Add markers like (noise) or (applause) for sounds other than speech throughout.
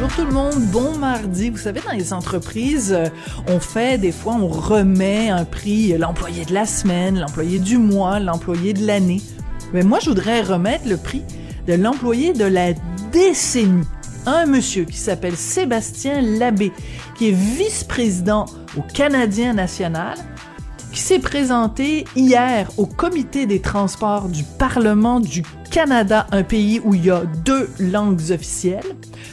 Bonjour tout le monde, bon mardi. Vous savez, dans les entreprises, euh, on fait des fois, on remet un prix, euh, l'employé de la semaine, l'employé du mois, l'employé de l'année. Mais moi, je voudrais remettre le prix de l'employé de la décennie. Un monsieur qui s'appelle Sébastien Labbé, qui est vice-président au Canadien national, qui s'est présenté hier au comité des transports du Parlement du Canada, un pays où il y a deux langues officielles.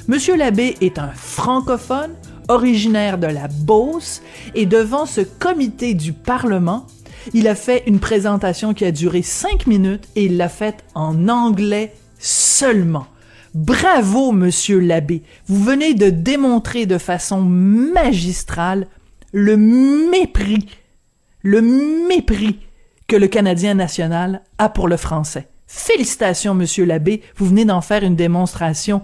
Monsieur Labbé est un francophone, originaire de la Beauce, et devant ce comité du Parlement, il a fait une présentation qui a duré cinq minutes et il l'a faite en anglais seulement. Bravo, monsieur Labbé. Vous venez de démontrer de façon magistrale le mépris le mépris que le Canadien national a pour le français. Félicitations, Monsieur Labbé, vous venez d'en faire une démonstration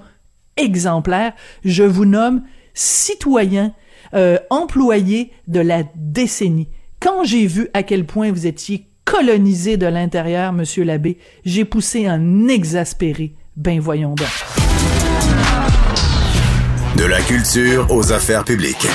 exemplaire. Je vous nomme citoyen, euh, employé de la décennie. Quand j'ai vu à quel point vous étiez colonisé de l'intérieur, Monsieur Labbé, j'ai poussé un exaspéré. Ben voyons donc. De la culture aux affaires publiques.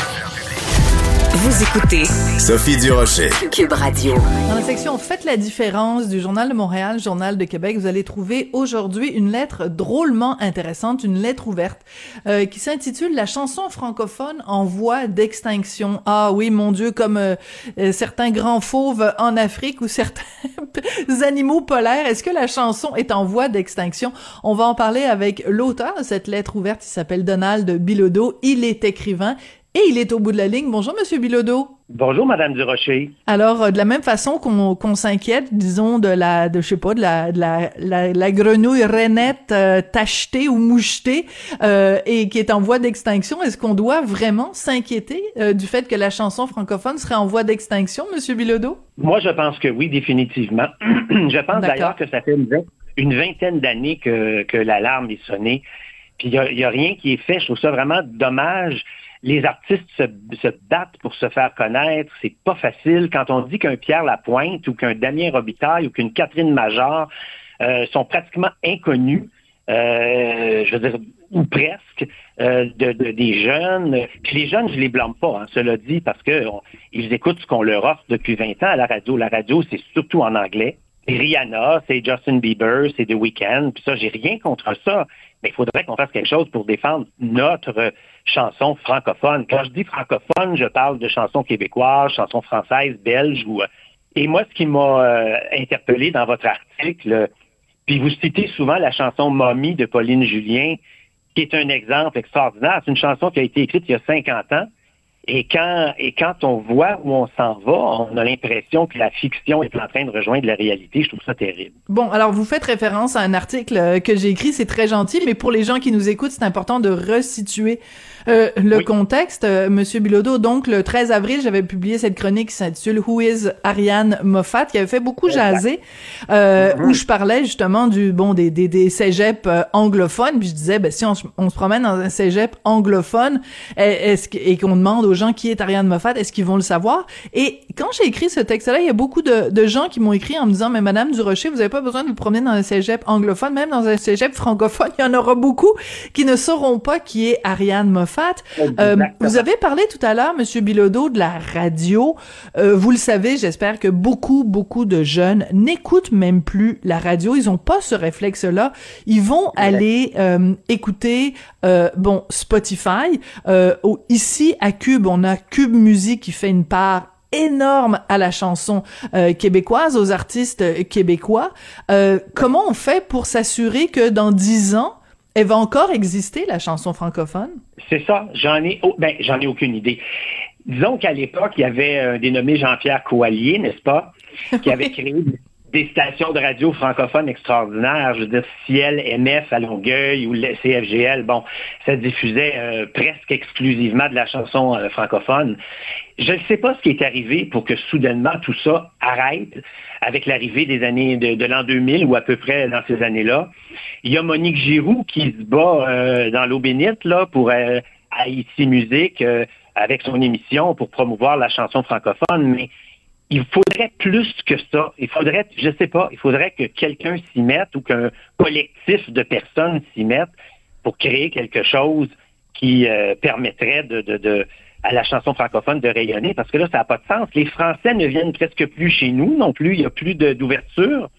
Vous écoutez Sophie Durocher. Cube Radio. Dans la section Faites la différence du Journal de Montréal, Journal de Québec, vous allez trouver aujourd'hui une lettre drôlement intéressante, une lettre ouverte, euh, qui s'intitule La chanson francophone en voie d'extinction. Ah oui, mon Dieu, comme euh, euh, certains grands fauves en Afrique ou certains (laughs) animaux polaires, est-ce que la chanson est en voie d'extinction? On va en parler avec l'auteur de cette lettre ouverte, il s'appelle Donald Bilodeau, il est écrivain et il est au bout de la ligne. Bonjour, Monsieur Bilodeau. Bonjour, Madame Durocher. Alors, euh, de la même façon qu'on s'inquiète, disons, de la, de, je sais pas, de la, de la, la, la grenouille rainette euh, tachetée ou mouchetée euh, et qui est en voie d'extinction, est-ce qu'on doit vraiment s'inquiéter du fait que la chanson francophone serait en voie d'extinction, Monsieur Bilodeau? Moi, je pense que oui, définitivement. (clears throat) je pense d'ailleurs que ça fait une vingtaine d'années que, que l'alarme est sonnée. Puis il n'y a, rien qui est fait. Je trouve ça vraiment dommage. Les artistes se, battent pour se faire connaître. C'est pas facile. Quand on dit qu'un Pierre Lapointe ou qu'un Damien Robitaille ou qu'une Catherine Major euh, sont pratiquement inconnus, euh, je veux dire, ou presque, euh, de, de- des jeunes. Puis les jeunes, je les blâme pas, hein, cela dit, parce que on- ils écoutent ce qu'on leur offre depuis 20 ans à la radio. La radio, c'est surtout en anglais. C'est Rihanna, c'est Justin Bieber, c'est The Weeknd. Puis ça, j'ai rien contre ça. Mais il faudrait qu'on fasse quelque chose pour défendre notre chanson francophone. Quand je dis francophone, je parle de chansons québécoises, chansons françaises, belges. Ou, euh, et moi, ce qui m'a euh, interpellé dans votre article, puis vous citez souvent la chanson Mommy de Pauline Julien, qui est un exemple extraordinaire. C'est une chanson qui a été écrite il y a 50 ans. Et quand, et quand on voit où on s'en va, on a l'impression que la fiction est en train de rejoindre la réalité. Je trouve ça terrible. Bon, alors vous faites référence à un article euh, que j'ai écrit, c'est très gentil, mais pour les gens qui nous écoutent, c'est important de resituer euh, le Oui. contexte. Euh, Monsieur Bilodeau, donc le 13 avril, j'avais publié cette chronique qui s'intitule Who is Ariane Moffat, qui avait fait beaucoup jaser, euh, où je parlais justement du bon des des, des cégeps euh, anglophones, puis je disais, ben si on, se- on se promène dans un cégep anglophone, est- est-ce et qu'on demande aux gens qui est Ariane Moffat, est-ce qu'ils vont le savoir? Et quand j'ai écrit ce texte-là, il y a beaucoup de, de gens qui m'ont écrit en me disant, mais Madame Durocher, vous n'avez pas besoin de vous promener dans un cégep anglophone, même dans un cégep francophone, il y en aura beaucoup qui ne sauront pas qui est Ariane Moffat. Euh, vous avez parlé tout à l'heure, Monsieur Bilodeau, de la radio. Euh, vous le savez, j'espère que beaucoup, beaucoup de jeunes n'écoutent même plus la radio. Ils ont pas ce réflexe-là. Ils vont aller euh, écouter, bon, Spotify. Ici, à Cube, on a Cube Musique qui fait une part énorme à la chanson euh, québécoise, aux artistes québécois. Euh, comment on fait pour s'assurer que dans dix ans, elle va encore exister, la chanson francophone? C'est ça. J'en ai, ben, j'en ai aucune idée. Disons qu'à l'époque, il y avait un dénommé Jean-Pierre Coallier, n'est-ce pas, qui avait (laughs) créé des stations de radio francophones extraordinaires. Je veux dire, Ciel, MF à Longueuil ou le CFGL, bon, ça diffusait euh, presque exclusivement de la chanson euh, francophone. Je ne sais pas ce qui est arrivé pour que soudainement tout ça arrête avec l'arrivée des années de, l'an 2000 ou à peu près dans ces années-là. Il y a Monique Giroux qui se bat euh, dans l'eau bénite là, pour à ici Musique avec son émission pour promouvoir la chanson francophone, mais il faudrait plus que ça. Il faudrait, je sais pas, il faudrait que quelqu'un s'y mette ou qu'un collectif de personnes s'y mette pour créer quelque chose qui euh, permettrait de, de, de, à la chanson francophone de rayonner, parce que là, ça n'a pas de sens. Les Français ne viennent presque plus chez nous non plus. Il n'y a plus d'ouverture.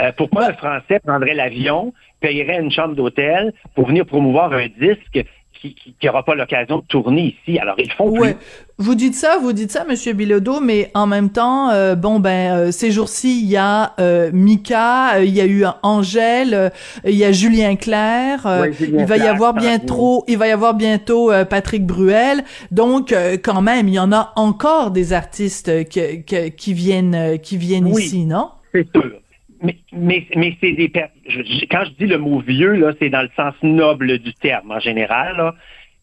Euh, pourquoi un Français prendrait l'avion, payerait une chambre d'hôtel pour venir promouvoir un disque qui n'aura pas l'occasion de tourner ici. Alors, ils font ouais. Vous dites ça, vous dites ça, Monsieur Bilodeau, mais en même temps, euh, bon, ben, euh, ces jours-ci, il y a euh, Mika, il y a eu Angèle, il y a Julien Clerc, il va y avoir bientôt, il va y avoir bientôt Patrick Bruel. Donc, quand même, il y en a encore des artistes qui viennent, qui viennent ici, non? C'est sûr. Mais, mais, mais c'est des quand je dis le mot vieux, là, c'est dans le sens noble du terme en général. Là.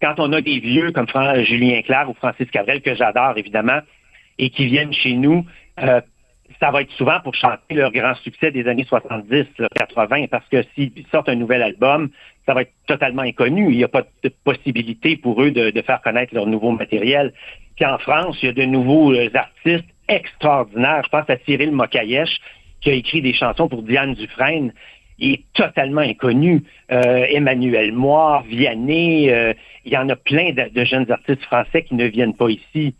Quand on a des vieux comme Julien Clerc ou Francis Cabrel, que j'adore évidemment, et qui viennent chez nous, euh, ça va être souvent pour chanter leur grand succès des années 70, 80, parce que s'ils sortent un nouvel album, ça va être totalement inconnu. Il n'y a pas de possibilité pour eux de, de, faire connaître leur nouveau matériel. Puis en France, il y a de nouveaux euh, artistes extraordinaires. Je pense à Cyril Mokayesh, qui a écrit des chansons pour Diane Dufresne, est totalement inconnu. Euh, Emmanuel Moir, Vianney, euh, il y en a plein de, jeunes artistes français qui ne viennent pas ici.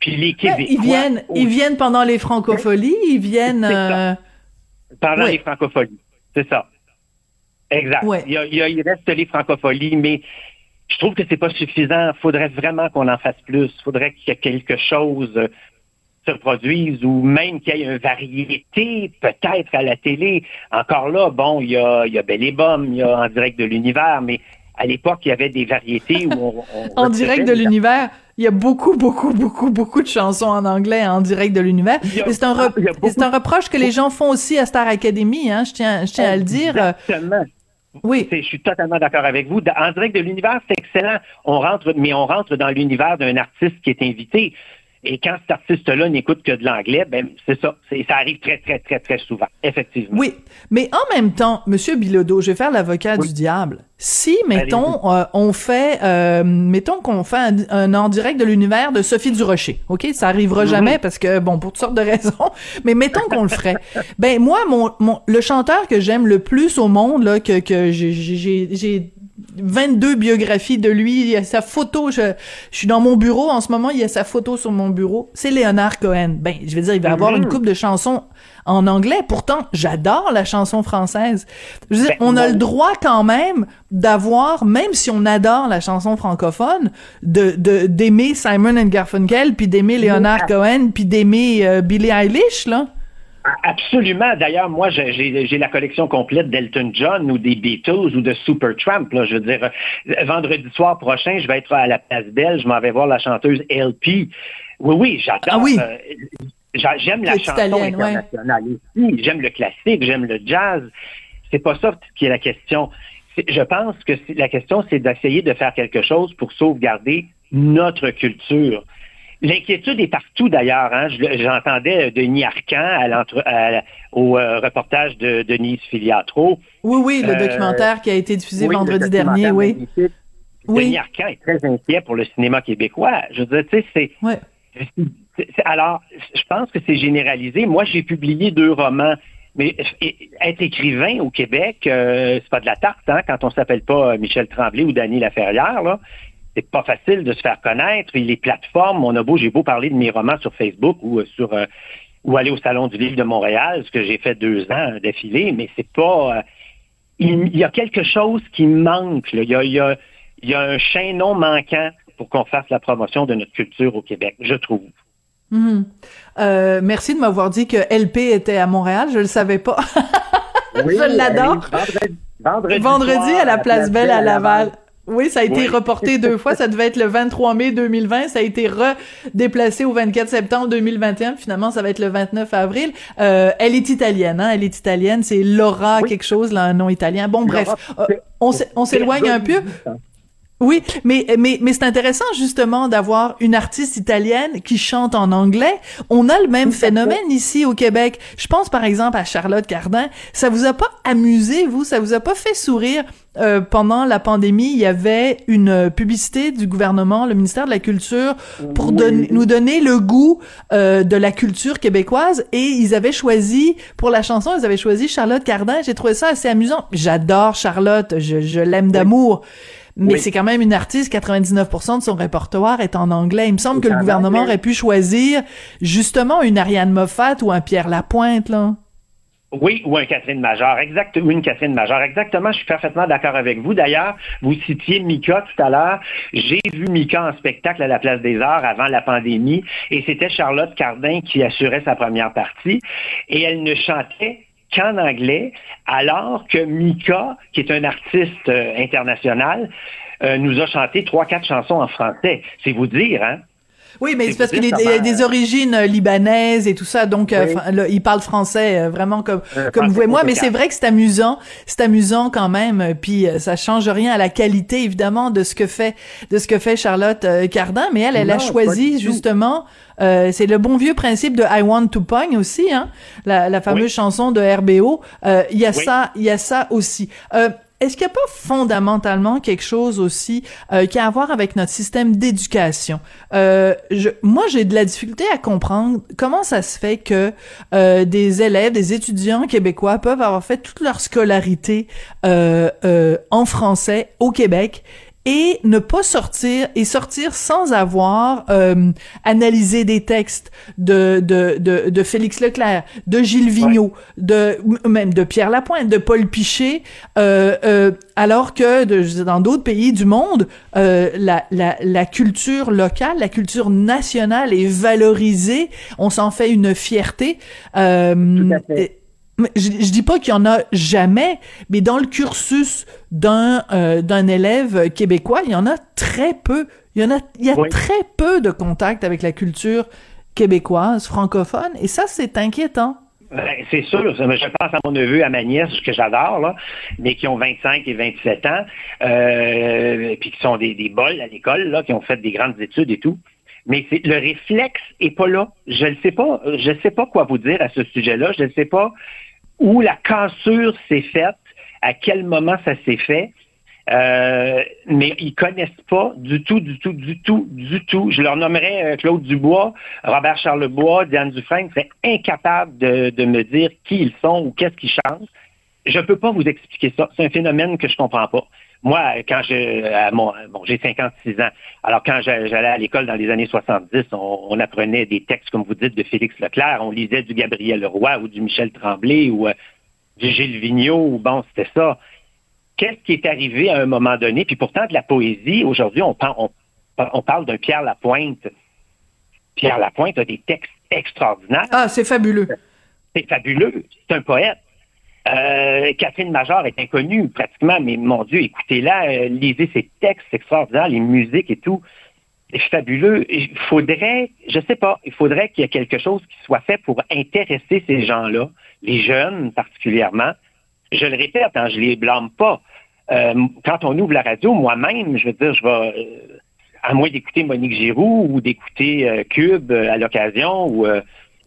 Puis les Québécois... ils viennent, ils viennent pendant les francopholies, ils viennent... Euh, pendant les francopholies, c'est ça. Exact. Il, il, reste les francopholies, mais je trouve que c'est pas suffisant. Il faudrait vraiment qu'on en fasse plus. Il faudrait qu'il y ait quelque chose se reproduisent ou même qu'il y ait une variété peut-être à la télé. Encore là, bon, il y a, il y a Belle et Bomme, il y a En direct de l'univers, mais à l'époque, il y avait des variétés où on... (laughs) en direct de l'univers, il y a beaucoup, beaucoup, beaucoup, beaucoup de chansons en anglais en direct de l'univers. C'est un, un reproche que les gens font aussi à Star Academy, hein, je tiens, je tiens à le dire. Exactement. Oui. Je suis totalement d'accord avec vous. En direct de l'univers, c'est excellent. On rentre, mais on rentre dans l'univers d'un artiste qui est invité. Et quand cet artiste-là n'écoute que de l'anglais, ben c'est ça. Ça arrive très, très, très, très souvent, effectivement. Oui, mais en même temps, Monsieur Bilodeau, je vais faire l'avocat du diable. Si, mettons, euh, on fait, euh, mettons qu'on fait un, en direct de l'univers de Sophie Durocher, ok, ça arrivera jamais parce que bon, pour toutes sortes de (laughs) raisons, mais mettons qu'on le ferait. Ben moi, mon, mon, le chanteur que j'aime le plus au monde, là, que que j'ai j'ai 22 biographies de lui. Il y a sa photo. Je, je, suis dans mon bureau en ce moment. Il y a sa photo sur mon bureau. C'est Léonard Cohen. Ben, je veux dire, il va avoir une mhm. coupe de chansons en anglais. Pourtant, j'adore la chanson française. Je veux dire, ben, on a le droit quand même d'avoir, même si on adore la chanson francophone, de d'aimer Simon and Garfunkel, puis d'aimer Léonard Cohen, puis d'aimer euh, Billie Eilish, là. Absolument. D'ailleurs, moi, j'ai la collection complète d'Elton John ou des Beatles ou de Supertramp. Là, je veux dire, vendredi soir prochain, je vais être à la place Belle. Je m'en vais voir la chanteuse LP. Oui, oui, j'adore. Ah oui. Euh, j'aime la chanson internationale J'aime le classique, j'aime le jazz. C'est pas ça qui est la question. Je pense que la question, c'est d'essayer de faire quelque chose pour sauvegarder notre culture. L'inquiétude est partout d'ailleurs. Hein. J'entendais euh, Denis Arcan au euh, reportage de Denise Filiatro. Oui, oui, le euh, documentaire qui a été diffusé vendredi dernier, oui. Oui. Denis Arcand est très inquiet pour le cinéma québécois. Je veux dire, tu sais, c'est... Ouais. Alors, je pense que c'est généralisé. Moi, j'ai publié deux romans. Mais être écrivain au Québec, euh, c'est pas de la tarte, hein, quand on s'appelle pas Michel Tremblay ou Dany Laferrière, là. C'est pas facile de se faire connaître. Et les plateformes, on a beau, j'ai beau parler de mes romans sur Facebook ou euh, sur euh, ou aller au Salon du Livre de Montréal, ce que j'ai fait deux ans d'affilée, mais c'est pas. euh, il, il y a quelque chose qui manque. là. Il, y a, il, y a, il y a un chaînon manquant pour qu'on fasse la promotion de notre culture au Québec, je trouve. Mhm. Euh, merci de m'avoir dit que LP était à Montréal. Je le savais pas. (laughs) je l'adore. Vendredi, vendredi, Vendredi soir, à la Place Belle à Laval. Oui, ça a été Oui. reporté deux fois. Ça devait être le 23 mai 2020. Ça a été redéplacé au 24 septembre 2021. Finalement, ça va être le 29 avril. Euh, elle est italienne, hein? Elle est italienne. C'est Laura Oui. quelque chose, là, un nom italien. Bon, bref. Euh, on s'éloigne un peu. Oui, mais mais mais c'est intéressant justement d'avoir une artiste italienne qui chante en anglais. On a le même phénomène ici au Québec. Je pense par exemple à Charlotte Cardin. Ça vous a pas amusé vous? Ça vous a pas fait sourire? Euh, pendant la pandémie Il y avait une publicité du gouvernement, le ministère de la Culture, pour don- nous donner le goût euh, de la culture québécoise et ils avaient choisi pour la chanson, ils avaient choisi Charlotte Cardin. J'ai trouvé ça assez amusant. J'adore Charlotte, je, je l'aime d'amour. Mais Oui. c'est quand même une artiste, 99% de son répertoire est en anglais. Il me semble que le en gouvernement anglais. aurait pu choisir justement une Ariane Moffat ou un Pierre Lapointe, là. Oui, ou un Catherine Major, exact, ou une Catherine Major. Exactement, je suis parfaitement d'accord avec vous. D'ailleurs, vous citiez Mika tout à l'heure. J'ai vu Mika en spectacle à la Place des Arts avant la pandémie, et c'était Charlotte Cardin qui assurait sa première partie, et elle ne chantait qu'en anglais, alors que Mika, qui est un artiste euh, international, euh, nous a chanté trois, quatre chansons en français. C'est vous dire, hein? Oui, mais C'est parce qu'il a des origines euh, libanaises et tout ça, donc euh, Oui. il parle français euh, vraiment comme Euh, comme vous et moi. Mais c'est vrai que c'est amusant, c'est amusant quand même. Puis ça change rien à la qualité évidemment de ce que fait de ce que fait Charlotte Cardin. Mais elle, elle a Non, choisi justement. euh, c'est le bon vieux principe de I Want to Pong aussi, hein, la, la fameuse Oui. chanson de RBO. Euh, Il y a Oui. ça, il y a ça aussi. Est-ce qu'il n'y a pas fondamentalement quelque chose aussi euh, qui a à voir avec notre système d'éducation? Euh, moi, j'ai de la difficulté à comprendre comment ça se fait que euh, des élèves, des étudiants québécois peuvent avoir fait toute leur scolarité euh, euh, en français au Québec et ne pas sortir et sortir sans avoir euh, analysé des textes de, de, de, de Félix Leclerc, de Gilles Vigneault, de même de Pierre Lapointe, de Paul Piché, euh, euh, alors que de, je dans d'autres pays du monde, euh, la, la, la culture locale, la culture nationale est valorisée, on s'en fait une fierté. Euh, Tout à fait. Je, je dis pas qu'il y en a jamais, mais dans le cursus d'un euh, d'un élève québécois, il y en a très peu. Il y en a, il y a Oui. très peu de contact avec la culture québécoise, francophone, et ça c'est inquiétant. Ben, C'est sûr. Je pense à mon neveu, à ma nièce, que j'adore, là, mais qui ont 25 et 27 ans, euh, puis qui sont des, des bols à l'école, là, qui ont fait des grandes études et tout. Mais c'est, le réflexe est pas là. Je ne sais pas, je sais pas quoi vous dire à ce sujet-là. Je ne sais pas où la cassure s'est faite, à quel moment ça s'est fait. Euh, mais ils connaissent pas du tout, du tout, du tout, du tout. Je leur nommerais euh, Claude Dubois, Robert Charlebois, Diane Dufresne, seraient incapables de, de me dire qui ils sont ou qu'est-ce qu'ils chantent. Je peux pas vous expliquer ça. C'est un phénomène que je comprends pas. Moi, quand mon, bon, j'ai 56 ans. Alors, quand j'a- j'allais à l'école dans les années 70, on, on apprenait des textes, comme vous dites, de Félix Leclerc. On lisait du Gabriel Leroy ou du Michel Tremblay ou euh, du Gilles Vigneault. Ou bon, c'était ça. Qu'est-ce qui est arrivé à un moment donné? Puis pourtant, de la poésie, aujourd'hui, on, on parle d'un Pierre Lapointe. Pierre Lapointe a des textes extraordinaires. Ah, c'est fabuleux. C'est fabuleux. C'est un poète. Euh, Catherine Major est inconnue pratiquement, mais mon Dieu, écoutez-la, euh, lisez ses textes c'est extraordinaire, les musiques et tout. C'est fabuleux. Il faudrait, je sais pas, il faudrait qu'il y ait quelque chose qui soit fait pour intéresser ces gens-là, les jeunes particulièrement. Je le répète, hein, je les blâme pas. Euh, quand on ouvre la radio, moi-même, je veux dire, je vais, euh, à moins d'écouter Monique Giroux ou d'écouter euh, Cube à l'occasion ou euh,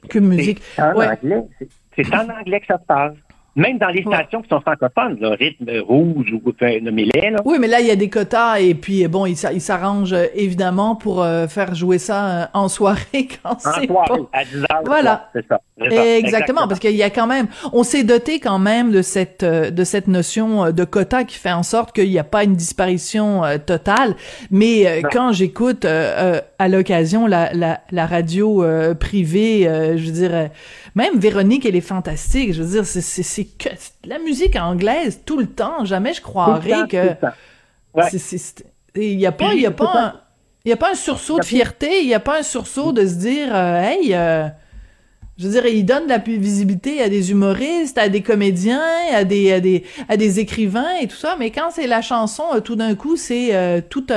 Que musique. c'est en Ouais. anglais. C'est- C'est en anglais que ça se passe. Même dans les stations qui sont francophones, le rythme rouge ou nommez-les. Là. Oui, mais là, il y a des quotas et puis, bon, ils il s'arrangent euh, évidemment pour euh, faire jouer ça euh, en soirée (laughs) quand c'est pas... à 10 heures. Voilà. C'est ça. Exactement, Exactement, parce qu'il y a quand même, on s'est doté quand même de cette de cette notion de quota qui fait en sorte qu'il n'y a pas une disparition totale. Mais quand j'écoute à l'occasion la, la, la radio privée, je veux dire même Véronique, elle est fantastique. Je veux dire, c'est que la musique anglaise tout le temps. Jamais je croirais que il n'y a pas, il y a pas, un, il y a pas un sursaut de fierté. Il n'y a pas un sursaut de se dire, euh, hey. Euh, je veux dire, il donne de la visibilité à des humoristes, à des comédiens, à des, à des, à des écrivains et tout ça, mais quand c'est la chanson, euh, tout d'un coup, c'est tout,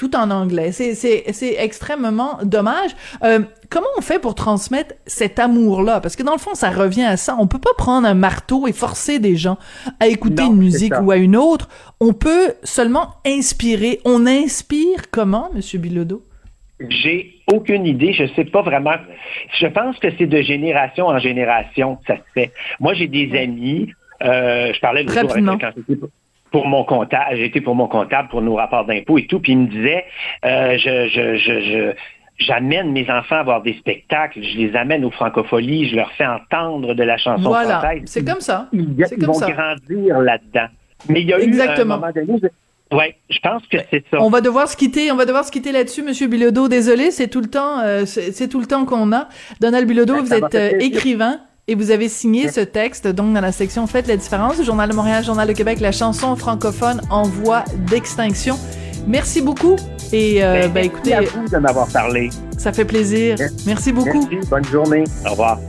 tout en anglais. C'est extrêmement dommage. Euh, comment on fait pour transmettre cet amour-là? Parce que dans le fond, ça revient à ça. On peut pas prendre un marteau et forcer des gens à écouter une musique ou à une autre. On peut seulement inspirer. On inspire comment, Monsieur Bilodeau? J'ai aucune idée. Je sais pas vraiment. Je pense que c'est de génération en génération que ça se fait. Moi, j'ai des amis. Euh, je parlais de avec pour mon comptable, j'ai été pour mon comptable pour nos rapports d'impôts et tout, puis il me disait, euh, je, je, je, j'amène mes enfants à voir des spectacles, je les amène aux francopholies, je leur fais entendre de la chanson voilà. française. c'est comme ça. Ils, vont grandir là-dedans. Mais il y a Exactement. eu un moment donné, Ouais, je pense que c'est ça. On va devoir se quitter, on va devoir se quitter là-dessus, Monsieur Bilodeau. Désolé, c'est tout le temps, euh, c'est tout le temps qu'on a. Donald Bilodeau, vous êtes euh, écrivain. Et vous avez signé ce texte, donc, dans la section Faites la différence du Journal de Montréal, Journal de Québec, la chanson francophone en voie d'extinction. Merci beaucoup. Et, euh, ben, écoutez. Merci à vous de m'avoir parlé. Ça fait plaisir. Merci, beaucoup. Merci. Bonne journée. Au revoir.